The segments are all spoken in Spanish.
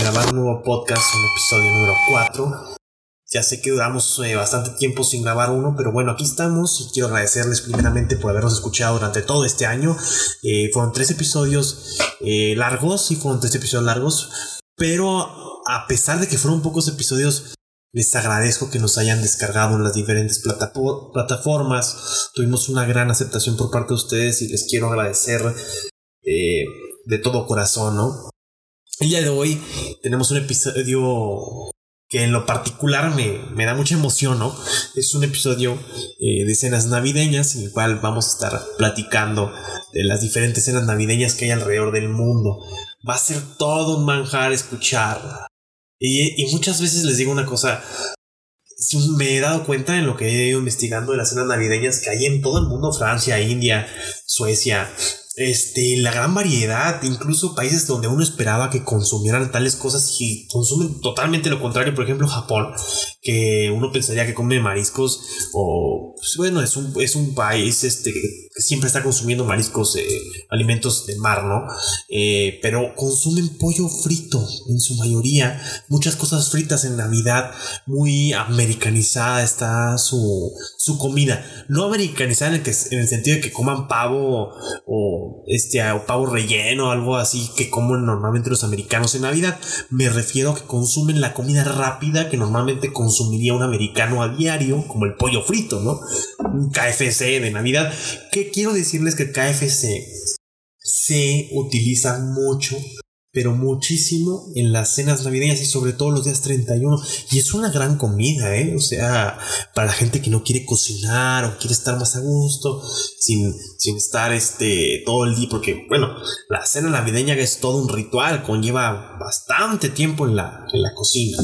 grabar un nuevo podcast, un episodio número 4. Ya sé que duramos eh, bastante tiempo sin grabar uno, pero bueno, aquí estamos y quiero agradecerles primeramente por habernos escuchado durante todo este año. Eh, fueron tres episodios eh, largos, sí fueron tres episodios largos, pero a pesar de que fueron pocos episodios, les agradezco que nos hayan descargado en las diferentes plataformas. Tuvimos una gran aceptación por parte de ustedes y les quiero agradecer de todo corazón, ¿no? El día de hoy tenemos un episodio que en lo particular me, da mucha emoción, ¿no? Es un episodio eh, de escenas navideñas en el cual vamos a estar platicando de las diferentes escenas navideñas que hay alrededor del mundo. Va a ser todo un manjar escuchar. Y, y muchas veces les digo una cosa, me he dado cuenta en lo que he ido investigando de las escenas navideñas que hay en todo el mundo, Francia, India, Suecia, este, la gran variedad, incluso países donde uno esperaba que consumieran tales cosas y consumen totalmente lo contrario, por ejemplo Japón, que uno pensaría que come mariscos o, pues, bueno, es un, es un país este, que siempre está consumiendo mariscos, eh, alimentos de mar, ¿no? Eh, pero consumen pollo frito en su mayoría, muchas cosas fritas en Navidad, muy americanizada está su, su comida, no americanizada en el, que, en el sentido de que coman pavo o este, o pavo relleno, algo así que comen normalmente los americanos en Navidad. Me refiero a que consumen la comida rápida que normalmente consumiría un americano a diario, como el pollo frito, ¿no? Un KFC de Navidad. Que quiero decirles que KFC se utiliza mucho pero muchísimo en las cenas navideñas y sobre todo los días 31. Y es una gran comida, ¿eh? O sea, para la gente que no quiere cocinar o quiere estar más a gusto, sin, sin estar este, todo el día, porque, bueno, la cena navideña es todo un ritual, conlleva bastante tiempo en la, en la cocina.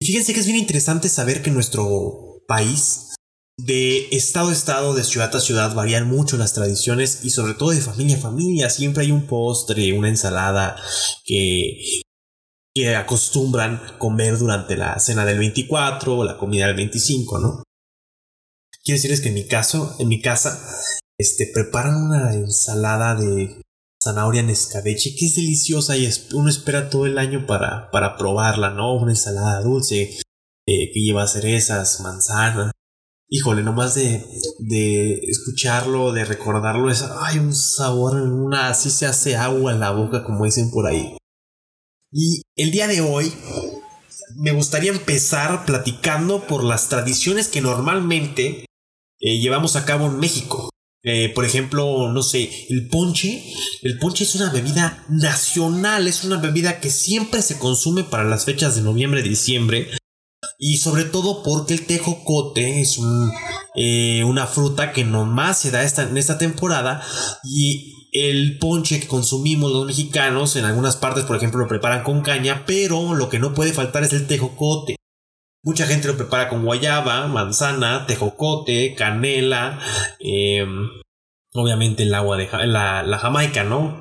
Y fíjense que es bien interesante saber que nuestro país de estado a estado, de ciudad a ciudad, varían mucho las tradiciones y sobre todo de familia a familia. Siempre hay un postre, una ensalada que, que acostumbran comer durante la cena del 24 o la comida del 25, ¿no? Quiero decirles que en mi caso, en mi casa, este, preparan una ensalada de zanahoria en escabeche que es deliciosa y uno espera todo el año para, para probarla, ¿no? Una ensalada dulce eh, que lleva cerezas, manzanas híjole, nomás de, de escucharlo, de recordarlo, es, hay un sabor, una, así se hace agua en la boca, como dicen por ahí. Y el día de hoy me gustaría empezar platicando por las tradiciones que normalmente eh, llevamos a cabo en México. Eh, por ejemplo, no sé, el ponche. El ponche es una bebida nacional, es una bebida que siempre se consume para las fechas de noviembre, diciembre. Y sobre todo porque el tejocote es eh, una fruta que nomás se da esta, en esta temporada. Y el ponche que consumimos los mexicanos en algunas partes, por ejemplo, lo preparan con caña, pero lo que no puede faltar es el tejocote. Mucha gente lo prepara con guayaba, manzana, tejocote, canela, em, obviamente el agua de la, la jamaica, ¿no?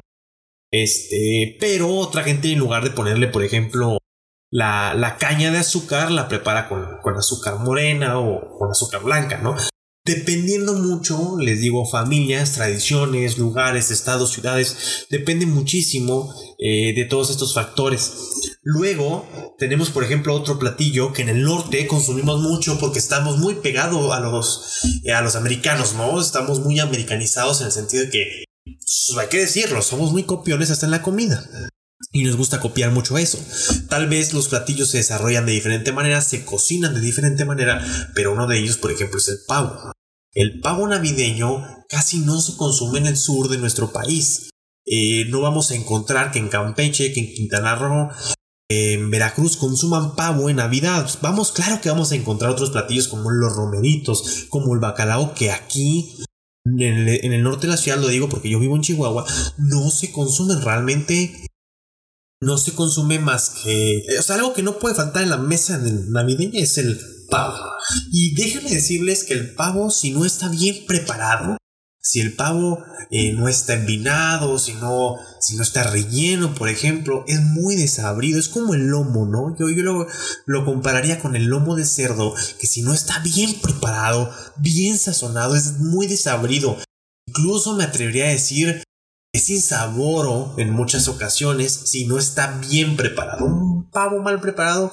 Este, pero otra gente en lugar de ponerle, por ejemplo, la, caña de azúcar la prepara con, azúcar morena o con azúcar blanca, ¿no? Dependiendo mucho, les digo, familias, tradiciones, lugares, estados, ciudades, depende muchísimo eh, de todos estos factores. Luego tenemos, por ejemplo, otro platillo que en el norte consumimos mucho porque estamos muy pegados a los, a los americanos, ¿no? Estamos muy americanizados en el sentido de que, pues, hay que decirlo, somos muy copiones hasta en la comida y nos gusta copiar mucho eso. Tal vez los platillos se desarrollan de diferente manera, se cocinan de diferente manera, pero uno de ellos, por ejemplo, es el pavo. El pavo navideño casi no se consume en el sur de nuestro país. Eh, no vamos a encontrar que en Campeche, que en Quintana Roo, en Veracruz consuman pavo en Navidad. Vamos, claro que vamos a encontrar otros platillos como los romeritos, como el bacalao, que aquí en el, en el norte de la ciudad, lo digo porque yo vivo en Chihuahua, no se consumen realmente no se consume más que. O sea, algo que no puede faltar en la mesa navideña es el pavo. Y déjenme decirles que el pavo, si no está bien preparado, si el pavo eh, no está envinado, si no, si no está relleno, por ejemplo, es muy desabrido. Es como el lomo, ¿no? Yo, yo lo, lo compararía con el lomo de cerdo, que si no está bien preparado, bien sazonado, es muy desabrido. Incluso me atrevería a decir es insaboro en muchas ocasiones si no está bien preparado. Un pavo mal preparado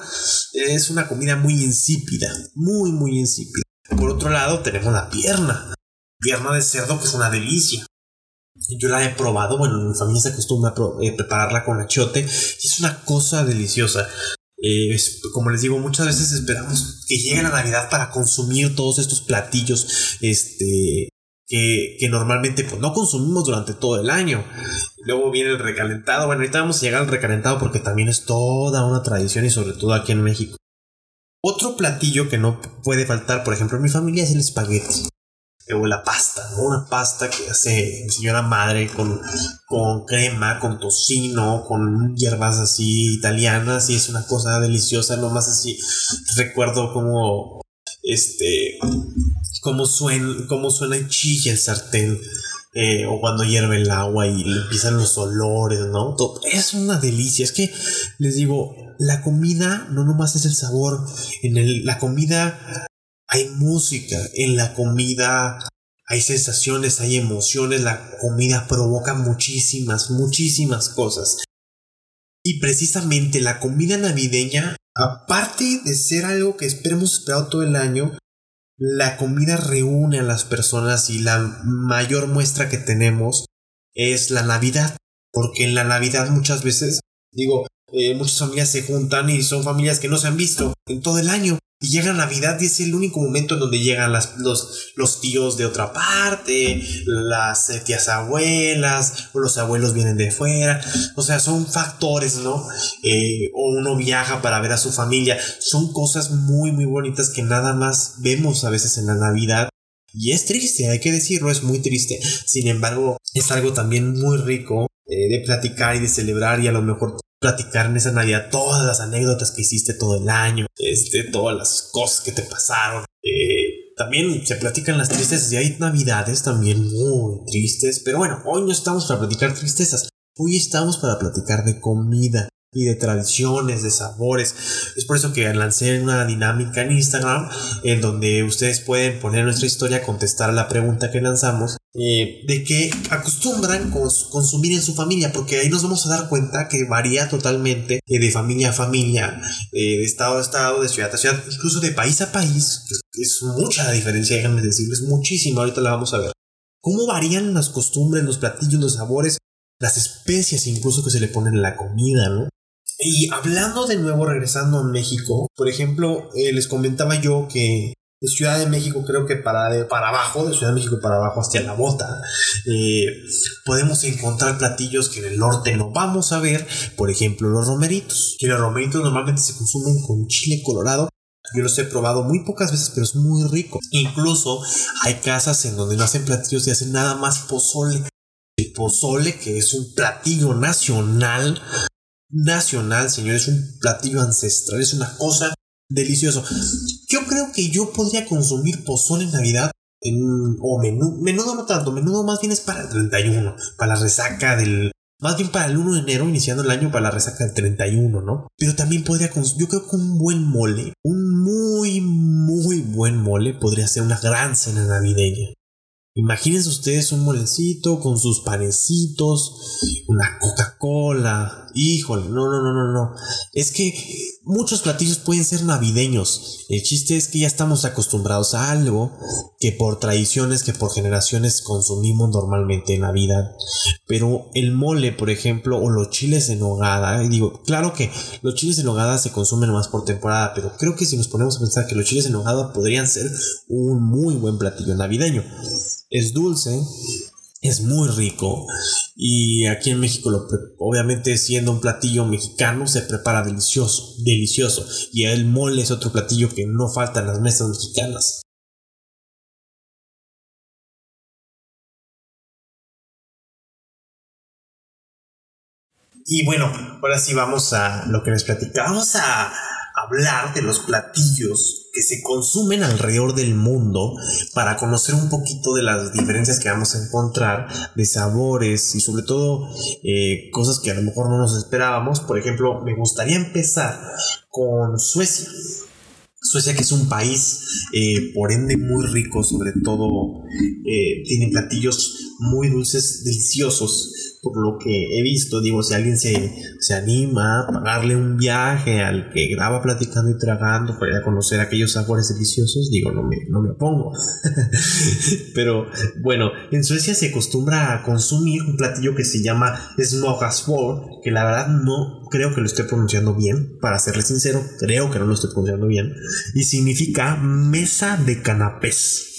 es una comida muy insípida, muy, muy insípida. Por otro lado, tenemos la pierna. Pierna de cerdo que es una delicia. Yo la he probado, bueno, mi familia se acostumbra a eh, prepararla con achiote y es una cosa deliciosa. Eh, como les digo, muchas veces esperamos que llegue la Navidad para consumir todos estos platillos este, que, que, normalmente pues, no consumimos durante todo el año. Luego viene el recalentado. Bueno, ahorita vamos a llegar al recalentado porque también es toda una tradición y sobre todo aquí en México. Otro platillo que no puede faltar, por ejemplo, en mi familia es el espagueti o la pasta. Una pasta que hace mi señora madre con, con crema, con tocino, con hierbas así italianas y es una cosa deliciosa, nomás así recuerdo como este cómo suena, cómo suena y chilla el sartén. Eh, o cuando hierve el agua y empiezan los olores, ¿no? es una delicia. Es que les digo, la comida no nomás es el sabor. En el, la comida hay música, en la comida hay sensaciones, hay emociones, la comida provoca muchísimas, muchísimas cosas. Y precisamente la comida navideña, aparte de ser algo que esperemos esperado todo el año, la comida reúne a las personas y la mayor muestra que tenemos es la Navidad. Porque en la Navidad muchas veces, digo, eh, muchas familias se juntan y son familias que no se han visto en todo el año. Y llega Navidad y es el único momento en donde llegan los, los tíos de otra parte, las eh, tías abuelas, o los abuelos vienen de fuera. O sea, son factores, ¿no? Eh, o uno viaja para ver a su familia. Son cosas muy, muy bonitas que nada más vemos a veces en la Navidad. Y es triste, hay que decirlo, es muy triste. Sin embargo, es algo también muy rico eh, de platicar y de celebrar y a lo mejor platicar en esa Navidad todas las anécdotas que hiciste todo el año, este, todas las cosas que te pasaron. Eh, también se platican las tristezas y hay navidades también muy tristes, pero bueno, hoy no estamos para platicar tristezas, hoy estamos para platicar de comida y de tradiciones, de sabores. Es por eso que lancé una dinámica en Instagram en donde ustedes pueden poner nuestra historia, contestar la pregunta que lanzamos eh, de qué acostumbran consumir en su familia, porque ahí nos vamos a dar cuenta que varía totalmente eh, de familia a familia, eh, de estado a estado, de ciudad a ciudad, incluso de país a país. Es, mucha la diferencia, déjenme decirles, muchísimo. Ahorita la vamos a ver. ¿Cómo varían las costumbres, los platillos, los sabores, las especias incluso que se le ponen en la comida, ¿no? Y hablando de nuevo, regresando a México, por ejemplo, les comentaba yo que de Ciudad de México creo que para, para abajo, de Ciudad de México para abajo hasta la bota, eh, podemos encontrar platillos que en el norte no vamos a ver, por ejemplo los romeritos, que los romeritos normalmente se consumen con chile colorado. Yo los he probado muy pocas veces, pero es muy rico. Incluso hay casas en donde no hacen platillos y hacen nada más pozole. El pozole, que es un platillo nacional nacional, señor, es un platillo ancestral, es una cosa deliciosa. Yo creo que yo podría consumir pozole en Navidad en, o menudo, menudo no tanto, menudo más bien es para el 31, para la resaca del, más bien para el 1 de enero, iniciando el año para la resaca del 31, ¿no? Pero también podría, yo creo que un buen mole, un muy, muy buen mole podría ser una gran cena navideña. Imagínense ustedes un molecito con sus panecitos, una Coca-Cola. Híjole, no, no, no, no, no. Es que muchos platillos pueden ser navideños. El chiste es que ya estamos acostumbrados a algo que por tradiciones, que por generaciones consumimos normalmente en la vida. Pero el mole, por ejemplo, o los chiles en nogada, digo, claro que los chiles en nogada se consumen más por temporada, pero creo que si nos ponemos a pensar que los chiles en nogada podrían ser un muy buen platillo navideño es dulce, es muy rico y aquí en México obviamente siendo un platillo mexicano se prepara delicioso, delicioso y el mole es otro platillo que no falta en las mesas mexicanas. Y bueno, ahora sí vamos a lo que les platicamos a hablar de los platillos que se consumen alrededor del mundo para conocer un poquito de las diferencias que vamos a encontrar de sabores y sobre todo eh, cosas que a lo mejor no nos esperábamos. Por ejemplo, me gustaría empezar con Suecia. Suecia que es un país eh, por ende muy rico, sobre todo eh, tiene platillos muy dulces, deliciosos por lo que he visto, digo, si alguien se, se anima a pagarle un viaje al que graba platicando y tragando para ir a conocer aquellos sabores deliciosos, digo, no me, no me opongo. Pero bueno, en Suecia se acostumbra a consumir un platillo que se llama Smorgasbord, que la verdad no creo que lo esté pronunciando bien, para serle sincero, creo que no lo estoy pronunciando bien, y significa mesa de canapés.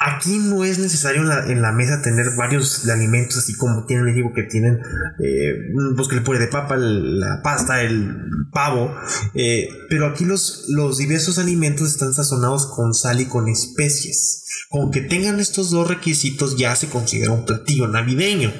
Aquí no es necesario en la, mesa tener varios alimentos, así como tiene el México que tienen, eh, pues que le pone de papa, la pasta, el pavo, eh, pero aquí los, los diversos alimentos están sazonados con sal y con especies. Con que tengan estos dos requisitos ya se considera un platillo navideño.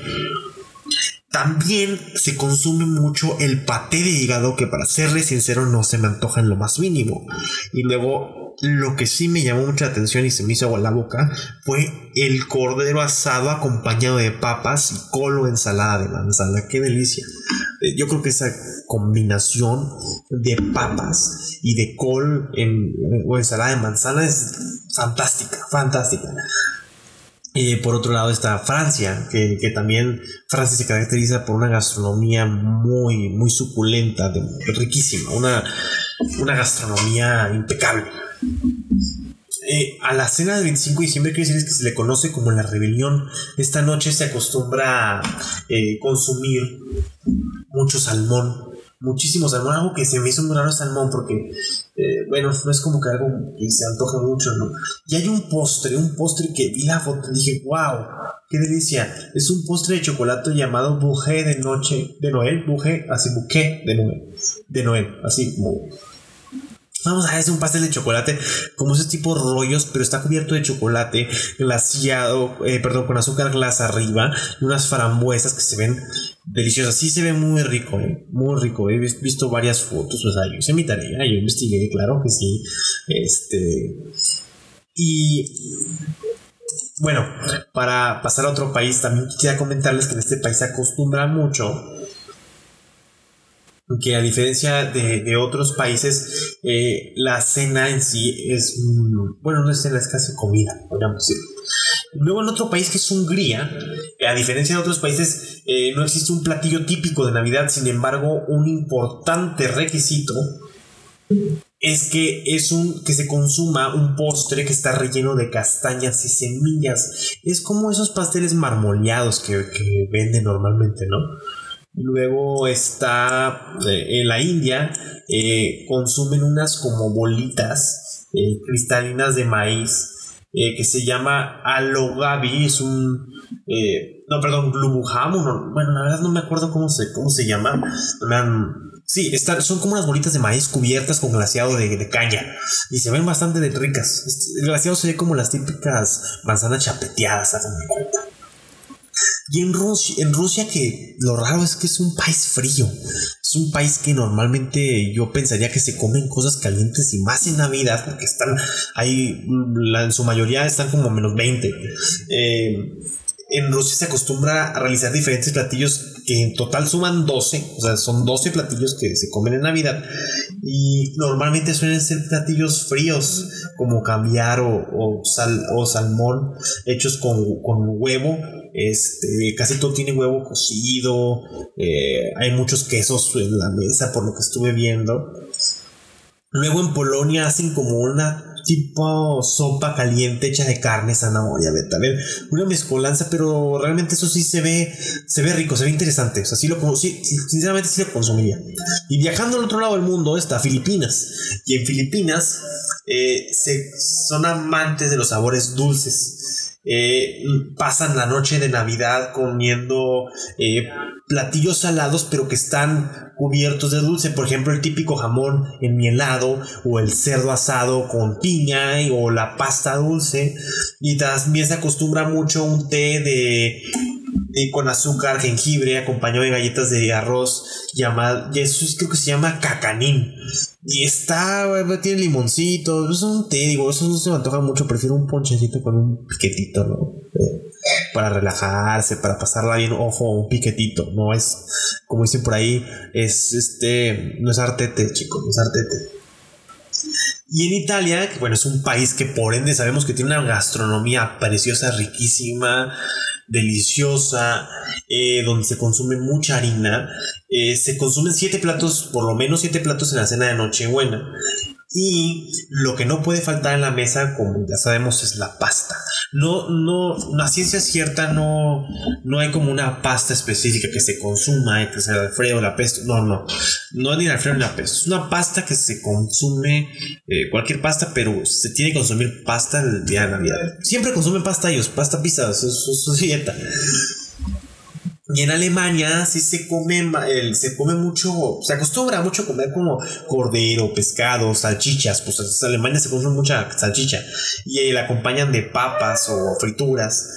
También se consume mucho el paté de hígado, que para serle sincero no se me antoja en lo más mínimo. Y luego lo que sí me llamó mucha atención y se me hizo agua la boca fue el cordero asado acompañado de papas y col o ensalada de manzana. ¡Qué delicia! Eh, yo creo que esa combinación de papas y de col en, o ensalada de manzana es fantástica, fantástica. Por otro lado está Francia, que, también Francia se caracteriza por una gastronomía muy, muy suculenta, riquísima, una, una gastronomía impecable. Eh, a la cena del 25 de diciembre quiere decir que se le conoce como la rebelión. Esta noche se acostumbra a eh, consumir mucho salmón, muchísimo salmón, algo que se me hizo muy raro salmón porque, eh, bueno, no es como que algo que se antoje mucho, ¿no? Y hay un postre, un postre que vi la foto y dije, wow, qué delicia. Es un postre de chocolate llamado bouquet de noche, de Noel, bouquet, así bouquet de Noel, de Noel, así como Vamos a hacer un pastel de chocolate, como ese tipo de rollos, pero está cubierto de chocolate glaciado, eh, perdón, con azúcar glas arriba y unas frambuesas que se ven deliciosas. Sí se ve muy rico, muy rico. He visto varias fotos, o sea, yo se mi tarea, yo investigué, claro que sí. Este. Y bueno, para pasar a otro país, también quisiera comentarles que en este país se acostumbra mucho que a diferencia de, otros países, eh, la cena en sí es, bueno, no es cena, es casi comida, podríamos decirlo. Luego en otro país que es Hungría, a diferencia de otros países, eh, no existe un platillo típico de Navidad, sin embargo, un importante requisito es que es un que se consuma un postre que está relleno de castañas y semillas. Es como esos pasteles marmoleados que, que venden normalmente, ¿no? Luego está eh, en la India, eh, consumen unas como bolitas eh, cristalinas de maíz que se llama alogabi, es un... no, perdón, glubuham, bueno, la verdad no me acuerdo cómo se, cómo se llama. sí, son como unas bolitas de maíz cubiertas con glaseado de, caña y se ven bastante ricas. El glaseado se ve como las típicas manzanas chapeteadas, cuenta. Y en Rusia, en Rusia que lo raro es que es un país frío. Es un país que normalmente yo pensaría que se comen cosas calientes y más en Navidad porque están ahí, en su mayoría están como menos 20. Eh, en Rusia se acostumbra a realizar diferentes platillos que en total suman 12, o sea, son 12 platillos que se comen en Navidad y normalmente suelen ser platillos fríos como cambiar o, sal, o salmón hechos con, con huevo este, casi todo tiene huevo cocido. Eh, hay muchos quesos en la mesa, por lo que estuve viendo. Luego en Polonia hacen como una tipo sopa caliente hecha de carne, zanahoria, ver una mezcolanza, pero realmente eso sí se ve, se ve rico, se ve interesante, o lo, sí, sinceramente sí lo consumiría. Y viajando al otro lado del mundo está Filipinas, y en Filipinas eh, se, son amantes de los sabores dulces. Eh, pasan la noche de Navidad comiendo eh, platillos salados pero que están cubiertos de dulce, por ejemplo el típico jamón enmielado o el cerdo asado con piña o la pasta dulce. Y también se acostumbra mucho un té de con azúcar, jengibre, acompañado de galletas de arroz llamado, y eso creo que se llama cacanín. Y está, tiene limoncito, es un té, digo, eso no se me antoja mucho, prefiero un ponchecito con un piquetito, ¿no? Eh, para relajarse, para pasarla bien, ojo, un piquetito, no es, como dicen por ahí, es este, no es artete, chicos, no es artete. Y en Italia, que bueno, es un país que por ende sabemos que tiene una gastronomía preciosa, riquísima, deliciosa, eh, donde se consume mucha harina. Eh, se consumen siete platos, por lo menos siete platos en la cena de Nochebuena. Y lo que no puede faltar en la mesa, como ya sabemos, es la pasta. No, no, la ciencia cierta no, no hay como una pasta específica que se consuma, que sea el alfredo, la pesto. No, no. No es ni el alfredo ni la pesto. Es una pasta que se consume, eh, cualquier pasta, pero se tiene que consumir pasta el día de Navidad. Siempre consumen pasta ellos, pasta pizza, es su dieta. Y en Alemania sí se come, se come mucho, se acostumbra mucho a comer como cordero, pescado, salchichas. Pues en Alemania se come mucha salchicha. Y la acompañan de papas o frituras.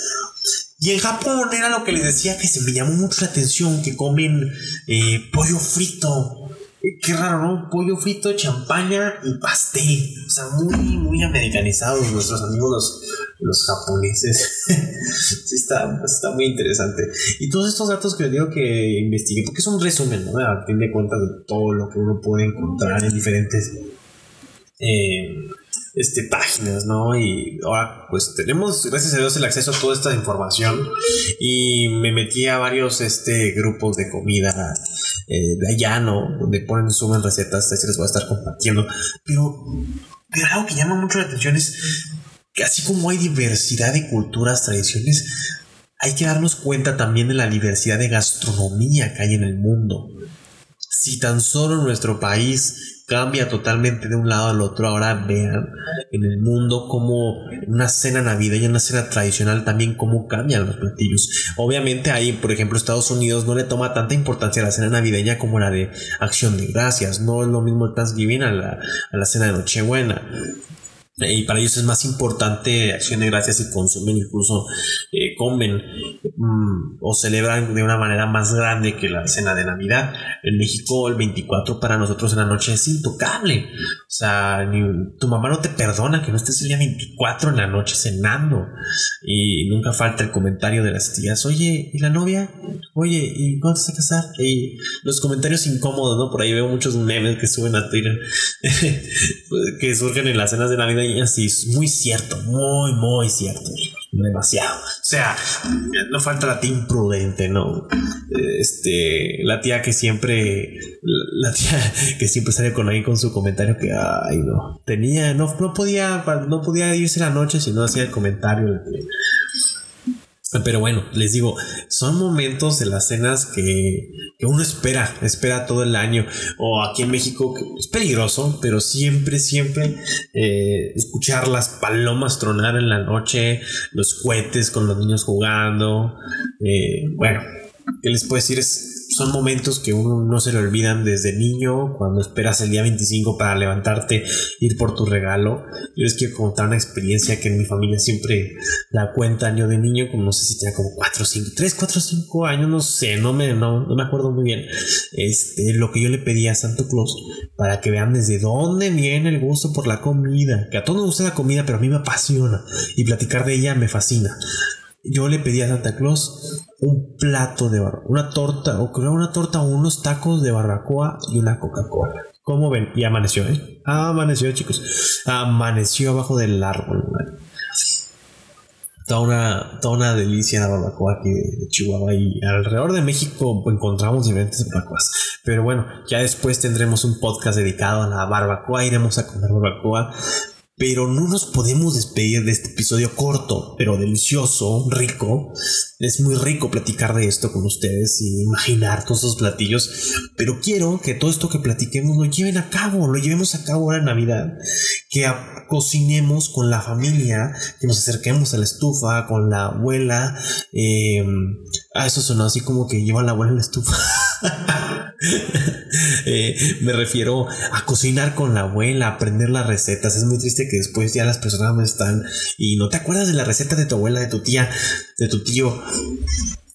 Y en Japón era lo que les decía que se me llamó mucho la atención, que comen eh, pollo frito. Eh, qué raro, ¿no? Pollo frito, champaña y pastel. O sea, muy, muy americanizados nuestros amigos los, japoneses. sí, está, está muy interesante. Y todos estos datos que les digo que investigué, porque es un resumen, ¿no? A fin de cuentas de todo lo que uno puede encontrar en diferentes eh, este, páginas, ¿no? Y ahora pues tenemos, gracias a Dios, el acceso a toda esta información y me metí a varios este, grupos de comida eh, de allá, ¿no? Donde ponen, suben recetas, se les voy a estar compartiendo. Pero, pero algo que llama mucho la atención es que así como hay diversidad de culturas, tradiciones, hay que darnos cuenta también de la diversidad de gastronomía que hay en el mundo. Si tan solo nuestro país cambia totalmente de un lado al otro. Ahora vean en el mundo cómo una cena navideña, una cena tradicional también cómo cambian los platillos. Obviamente ahí, por ejemplo, Estados Unidos no le toma tanta importancia a la cena navideña como la de acción de gracias. No es lo mismo el Thanksgiving a la, a la cena de Nochebuena y para ellos es más importante acción de gracias y consumen, incluso eh, comen mm, o celebran de una manera más grande que la cena de Navidad. En México el 24 para nosotros en la noche es intocable. O sea, tu mamá no te perdona que no estés el día 24 en la noche cenando. Y nunca falta el comentario de las tías, oye, ¿y la novia? Oye, ¿y cuándo te vas a casar? Y los comentarios incómodos, ¿no? Por ahí veo muchos memes que suben a Twitter que surgen en las cenas de Navidad y así, muy cierto, muy, muy cierto, demasiado. O sea, no falta la tía imprudente, ¿no? Este, la tía que siempre, la tía que siempre sale con ahí con su comentario que, ay, no, tenía, no, no podía, no podía irse la noche si no hacía el comentario. Pero bueno, les digo, son momentos de las cenas que, uno espera, espera todo el año. O aquí en México es peligroso, pero siempre, siempre eh, escuchar las palomas tronar en la noche, los cohetes con los niños jugando. Eh, bueno, ¿qué les puedo decir? Es son momentos que uno no se le olvidan desde niño, cuando esperas el día 25 para levantarte, ir por tu regalo. Yo les quiero contar una experiencia que en mi familia siempre la cuentan yo de niño, como no sé si tenía como 4, 5, 3, 4, 5 años, no sé, no me, no, no me acuerdo muy bien. Este, lo que yo le pedí a Santo Claus para que vean desde dónde viene el gusto por la comida, que a todos nos gusta la comida, pero a mí me apasiona y platicar de ella me fascina yo le pedí a Santa Claus un plato de barbacoa, una torta, o creo una torta unos tacos de barbacoa y una Coca-Cola. ¿Cómo ven? Y amaneció, ¿eh? Amaneció, chicos. Amaneció abajo del árbol, Toda una, toda una delicia la barbacoa aquí de, Chihuahua y alrededor de México encontramos diferentes barbacoas. Pero bueno, ya después tendremos un podcast dedicado a la barbacoa, iremos a comer barbacoa pero no nos podemos despedir de este episodio corto, pero delicioso, rico. Es muy rico platicar de esto con ustedes y imaginar todos esos platillos, pero quiero que todo esto que platiquemos lo lleven a cabo, lo llevemos a cabo ahora en Navidad, que cocinemos con la familia, que nos acerquemos a la estufa, con la abuela. Eh, ah, eso sonó así como que lleva la abuela en la estufa. Me refiero a cocinar con la abuela, aprender las recetas. Es muy triste que después ya las personas no están y no te acuerdas de la receta de tu abuela, de tu tía, de tu tío.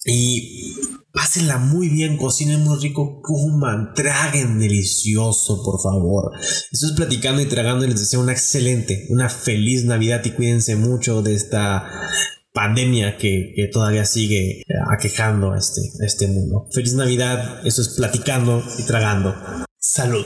Y pásenla muy bien, cocinen muy rico, coman, traguen delicioso, por favor. Estoy platicando y tragando y les deseo una excelente, una feliz Navidad y cuídense mucho de esta pandemia que, todavía sigue aquejando a este, este mundo. Feliz Navidad, eso es platicando y tragando. Salud.